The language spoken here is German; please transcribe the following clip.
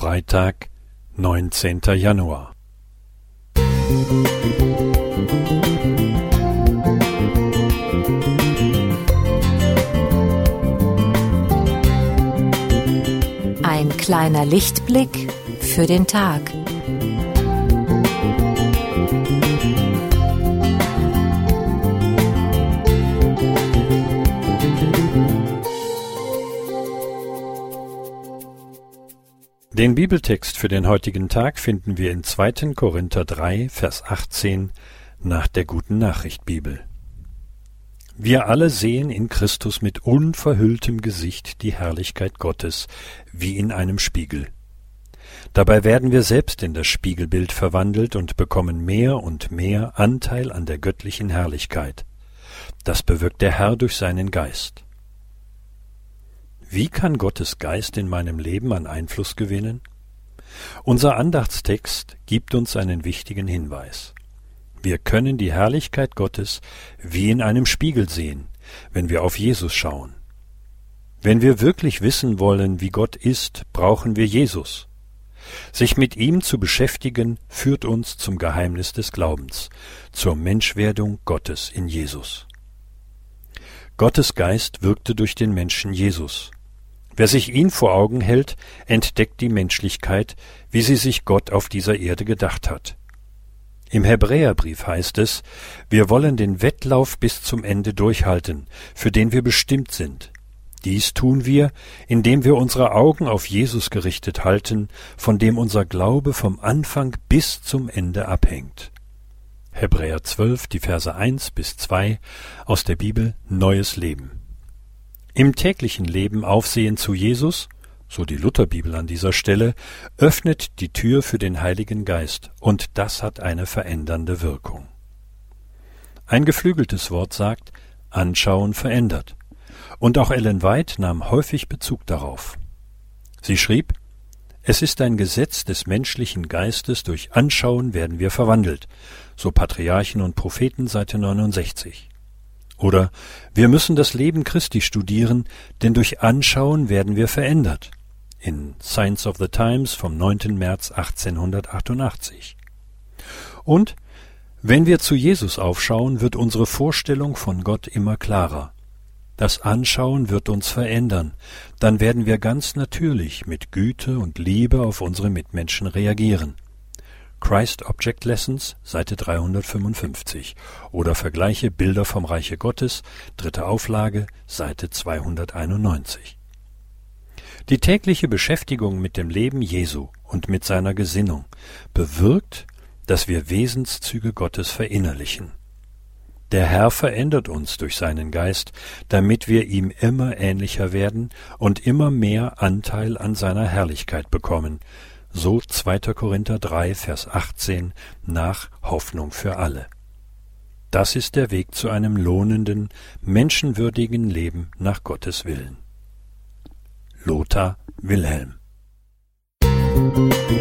Freitag, neunzehnter Januar. Ein kleiner Lichtblick für den Tag. Den Bibeltext für den heutigen Tag finden wir in 2. Korinther 3, Vers 18 nach der Guten Nachricht Bibel. Wir alle sehen in Christus mit unverhülltem Gesicht die Herrlichkeit Gottes wie in einem Spiegel. Dabei werden wir selbst in das Spiegelbild verwandelt und bekommen mehr und mehr Anteil an der göttlichen Herrlichkeit. Das bewirkt der Herr durch seinen Geist. Wie kann Gottes Geist in meinem Leben an Einfluss gewinnen? Unser Andachtstext gibt uns einen wichtigen Hinweis. Wir können die Herrlichkeit Gottes wie in einem Spiegel sehen, wenn wir auf Jesus schauen. Wenn wir wirklich wissen wollen, wie Gott ist, brauchen wir Jesus. Sich mit ihm zu beschäftigen, führt uns zum Geheimnis des Glaubens, zur Menschwerdung Gottes in Jesus. Gottes Geist wirkte durch den Menschen Jesus. Wer sich ihn vor Augen hält, entdeckt die Menschlichkeit, wie sie sich Gott auf dieser Erde gedacht hat. Im Hebräerbrief heißt es, wir wollen den Wettlauf bis zum Ende durchhalten, für den wir bestimmt sind. Dies tun wir, indem wir unsere Augen auf Jesus gerichtet halten, von dem unser Glaube vom Anfang bis zum Ende abhängt. Hebräer 12, die Verse 1 bis 2 aus der Bibel Neues Leben. Im täglichen Leben Aufsehen zu Jesus, so die Lutherbibel an dieser Stelle, öffnet die Tür für den Heiligen Geist, und das hat eine verändernde Wirkung. Ein geflügeltes Wort sagt, Anschauen verändert. Und auch Ellen White nahm häufig Bezug darauf. Sie schrieb, es ist ein Gesetz des menschlichen Geistes, durch Anschauen werden wir verwandelt, so Patriarchen und Propheten Seite 69. Oder wir müssen das Leben Christi studieren, denn durch Anschauen werden wir verändert. In Science of the Times vom 9. März 1888. Und wenn wir zu Jesus aufschauen, wird unsere Vorstellung von Gott immer klarer. Das Anschauen wird uns verändern, dann werden wir ganz natürlich mit Güte und Liebe auf unsere Mitmenschen reagieren. Christ Object Lessons, Seite 355 oder vergleiche Bilder vom Reiche Gottes, dritte Auflage, Seite 291. Die tägliche Beschäftigung mit dem Leben Jesu und mit seiner Gesinnung bewirkt, dass wir Wesenszüge Gottes verinnerlichen. Der Herr verändert uns durch seinen Geist, damit wir ihm immer ähnlicher werden und immer mehr Anteil an seiner Herrlichkeit bekommen, so 2. Korinther 3, Vers 18 nach Hoffnung für alle. Das ist der Weg zu einem lohnenden, menschenwürdigen Leben nach Gottes Willen. Lothar Wilhelm Musik